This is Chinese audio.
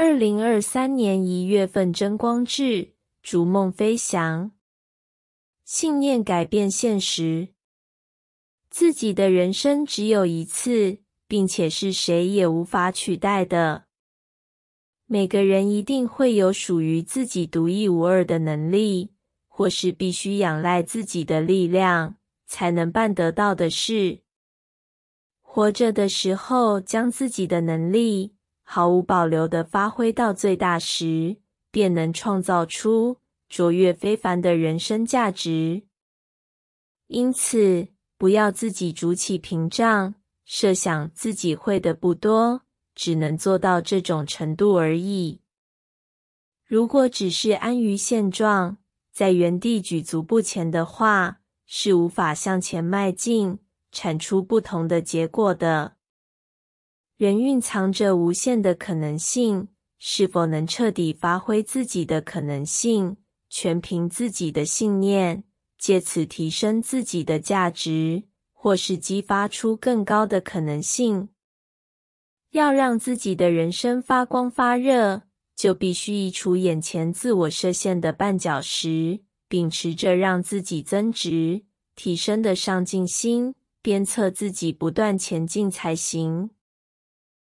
二零二三年一月份真光志，逐梦飞翔，信念改变现实。自己的人生只有一次，并且是谁也无法取代的。每个人一定会有属于自己独一无二的能力，或是必须仰赖自己的力量才能办得到的事。活着的时候，将自己的能力毫无保留的发挥到最大时，便能创造出卓越非凡的人生价值。因此，不要自己筑起屏障，设想自己会的不多，只能做到这种程度而已。如果只是安于现状，在原地举足不前的话，是无法向前迈进，产出不同的结果的。人蕴藏着无限的可能性，是否能彻底发挥自己的可能性，全凭自己的信念，借此提升自己的价值，或是激发出更高的可能性。要让自己的人生发光发热，就必须移除眼前自我设限的绊脚石，秉持着让自己增值、提升的上进心。鞭策自己不断前进才行。